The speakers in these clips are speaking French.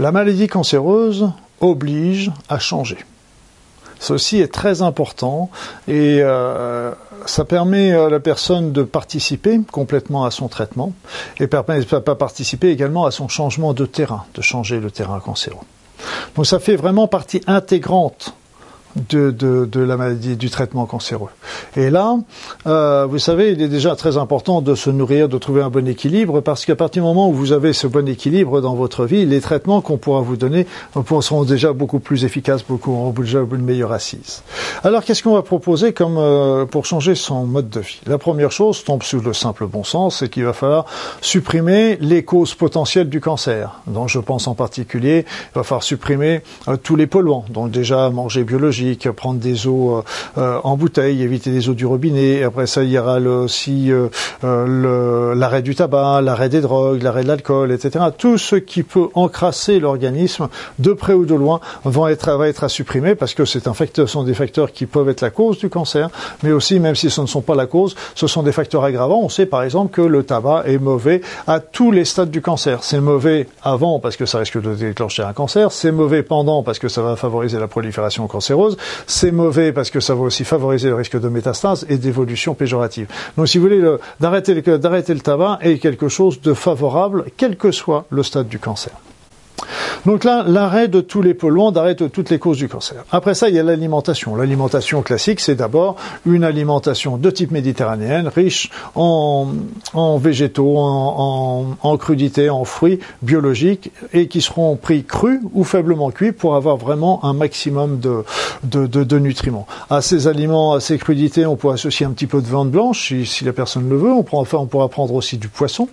La maladie cancéreuse oblige à changer. Ceci est très important et euh, ça permet à la personne de participer complètement à son traitement et permet de participer également à son changement de terrain, de changer le terrain cancéreux. Donc ça fait vraiment partie intégrante de, la maladie, du traitement cancéreux. Et là, euh, vous savez, il est déjà très important de se nourrir, de trouver un bon équilibre, parce qu'à partir du moment où vous avez ce bon équilibre dans votre vie, les traitements qu'on pourra vous donner seront déjà beaucoup plus efficaces, beaucoup auront déjà une meilleure assise. Alors, qu'est-ce qu'on va proposer comme euh, pour changer son mode de vie? La première chose tombe sous le simple bon sens, c'est qu'il va falloir supprimer les causes potentielles du cancer. Donc, je pense en particulier, il va falloir supprimer euh, tous les polluants. Donc, déjà manger biologique prendre des eaux euh, euh, en bouteille, éviter les eaux du robinet. Après ça, il y aura aussi euh, l'arrêt du tabac, l'arrêt des drogues, l'arrêt de l'alcool, etc. Tout ce qui peut encrasser l'organisme de près ou de loin va être à supprimer parce que c'est un facteur, sont des facteurs qui peuvent être la cause du cancer, mais aussi, même si ce ne sont pas la cause, ce sont des facteurs aggravants. On sait par exemple que le tabac est mauvais à tous les stades du cancer. C'est mauvais avant parce que ça risque de déclencher un cancer, c'est mauvais pendant parce que ça va favoriser la prolifération cancéreuse, c'est mauvais parce que ça va aussi favoriser le risque de métastase et d'évolution Donc si vous voulez, d'arrêter le tabac est quelque chose de favorable, quel que soit le stade du cancer. Donc là, l'arrêt de tous les polluants, d'arrêt de toutes les causes du cancer. Après ça, il y a l'alimentation. L'alimentation classique, c'est d'abord une alimentation de type méditerranéenne, riche en, végétaux, en, en, crudités, en fruits biologiques, et qui seront pris crus ou faiblement cuits pour avoir vraiment un maximum de, de, nutriments. À ces aliments, à ces crudités, on peut associer un petit peu de viande blanche, si, la personne le veut. On, pourra, on pourra prendre aussi du poisson.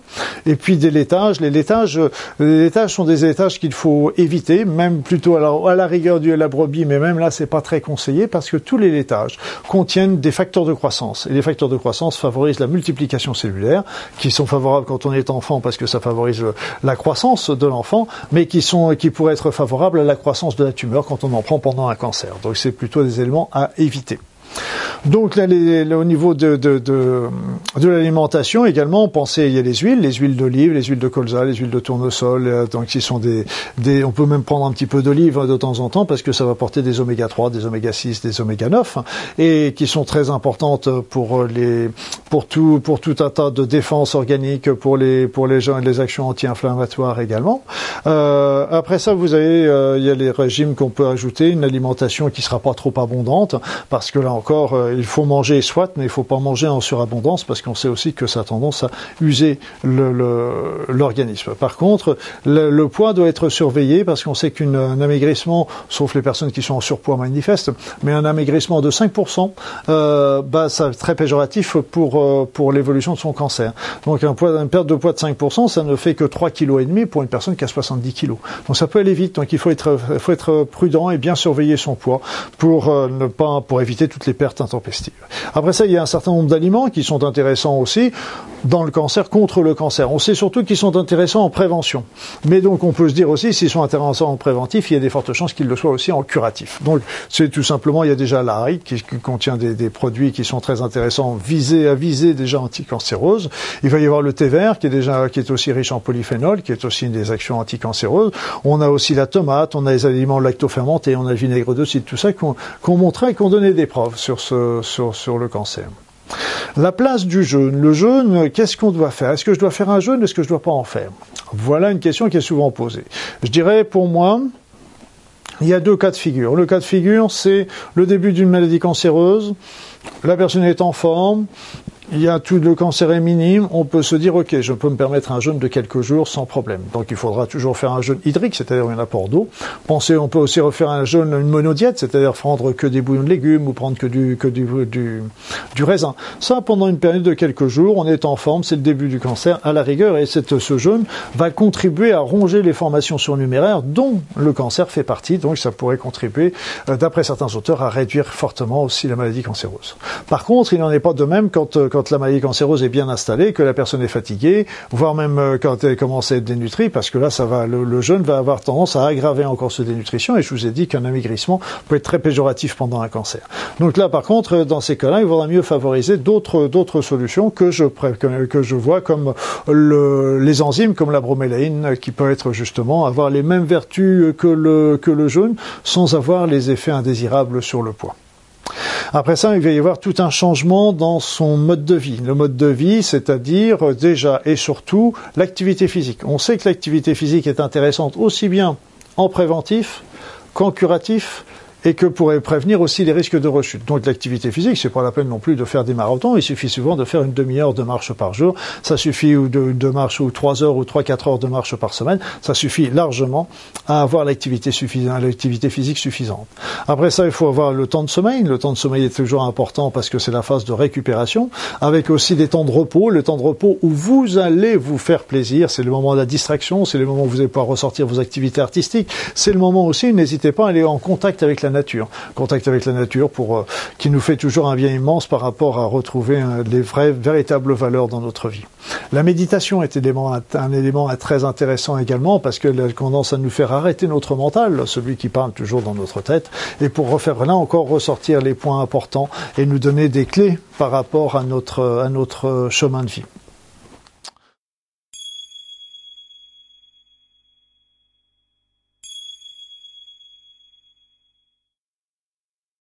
Et puis des laitages. Les laitages, les laitages sont des laitages qu'il faut éviter, même plutôt à la rigueur du la brebis, mais même là c'est pas très conseillé parce que tous les laitages contiennent des facteurs de croissance et les facteurs de croissance favorisent la multiplication cellulaire, qui sont favorables quand on est enfant parce que ça favorise la croissance de l'enfant, mais qui sont qui pourraient être favorables à la croissance de la tumeur quand on en prend pendant un cancer. Donc c'est plutôt des éléments à éviter. Donc là, au niveau de, de, de, de l'alimentation également, pensez il y a les huiles, les huiles d'olive, les huiles de colza, les huiles de tournesol, euh, donc qui sont des, des, on peut même prendre un petit peu d'olive de temps en temps parce que ça va porter des oméga 3, des oméga 6, des oméga 9 et qui sont très importantes pour les pour tout pour tout un tas de défenses organiques pour les pour les gens les actions anti-inflammatoires également. Euh, après ça, vous avez euh, il y a les régimes qu'on peut ajouter, une alimentation qui sera pas trop abondante parce que là encore, euh, il faut manger soit, mais il faut pas manger en surabondance parce qu'on sait aussi que ça a tendance à user l'organisme. Par contre, le, poids doit être surveillé parce qu'on sait qu'un amaigrissement, sauf les personnes qui sont en surpoids manifeste, mais un amaigrissement de 5%, euh, bah, c'est très péjoratif pour euh, pour l'évolution de son cancer. Donc une perte de poids de 5%, ça ne fait que 3 kg pour une personne qui a 70 kg. Donc ça peut aller vite. Donc il faut être faut être prudent et bien surveiller son poids pour euh, ne pas pour éviter toutes les pertes intempestives. Après ça, il y a un certain nombre d'aliments qui sont intéressants aussi dans le cancer, contre le cancer. On sait surtout qu'ils sont intéressants en prévention. Mais donc on peut se dire aussi, s'ils sont intéressants en préventif, il y a des fortes chances qu'ils le soient aussi en curatif. Donc c'est tout simplement, il y a déjà l'ARI qui, contient des, produits qui sont très intéressants, visés à viser déjà anticancéreuses. Il va y avoir le thé vert qui est déjà, qui est aussi riche en polyphénol, qui est aussi une des actions anticancéreuses. On a aussi la tomate, on a les aliments lactofermentés, on a le vinaigre de cidre, tout ça qu'on qu montrait et qu'on donnait des preuves sur, ce, sur, sur le cancer. La place du jeûne. Le jeûne, qu'est-ce qu'on doit faire? Est-ce que je dois faire un jeûne? Est-ce que je ne dois pas en faire? Voilà une question qui est souvent posée. Je dirais pour moi, il y a deux cas de figure. Le cas de figure, c'est le début d'une maladie cancéreuse, la personne est en forme, il y a tout le cancer est minime, on peut se dire ok, je peux me permettre un jeûne de quelques jours sans problème. Donc il faudra toujours faire un jeûne hydrique, c'est-à-dire un apport d'eau. Pensez, on peut aussi refaire un jeûne, une monodiète, c'est-à-dire prendre que des bouillons de légumes ou prendre que du que du, du, du raisin. Ça pendant une période de quelques jours, on est en forme, c'est le début du cancer à la rigueur, et cette, ce jeûne va contribuer à ronger les formations surnuméraires dont le cancer fait partie. Donc ça pourrait contribuer, euh, d'après certains auteurs, à réduire fortement aussi la maladie cancéreuse. Par contre, il n'en est pas de même quand, quand quand la maladie cancéreuse est bien installée, que la personne est fatiguée, voire même euh, quand elle commence à être dénutrie, parce que là, ça va, le, jeûne va avoir tendance à aggraver encore ce dénutrition. Et je vous ai dit qu'un amaigrissement peut être très péjoratif pendant un cancer. Donc là, par contre, dans ces cas-là, il vaudra mieux favoriser d'autres solutions que je vois comme le, les enzymes, comme la bromélaïne, qui peut être justement avoir les mêmes vertus que le que le jeûne, sans avoir les effets indésirables sur le poids. Après ça, il va y avoir tout un changement dans son mode de vie. Le mode de vie, c'est-à-dire déjà et surtout l'activité physique. On sait que l'activité physique est intéressante aussi bien en préventif qu'en curatif et que pourrait prévenir aussi les risques de rechute. Donc l'activité physique, c'est pas la peine non plus de faire des marathons, il suffit souvent de faire une demi-heure de marche par jour, ça suffit ou de, de ou trois heures ou trois quatre heures de marche par semaine, ça suffit largement à avoir l'activité suffisante, l'activité physique suffisante. Après ça, il faut avoir le temps de sommeil. Le temps de sommeil est toujours important parce que c'est la phase de récupération, avec aussi des temps de repos, le temps de repos où vous allez vous faire plaisir, c'est le moment de la distraction, c'est le moment où vous allez pouvoir ressortir vos activités artistiques, c'est le moment aussi, n'hésitez pas à aller en contact avec la nature, contact avec la nature pour euh, qui nous fait toujours un bien immense par rapport à retrouver les vraies, véritables valeurs dans notre vie. La méditation est un élément très intéressant également parce qu'elle tendance à nous faire arrêter notre mental, celui qui parle toujours dans notre tête, et pour refaire là encore ressortir les points importants et nous donner des clés par rapport à notre, à notre chemin de vie.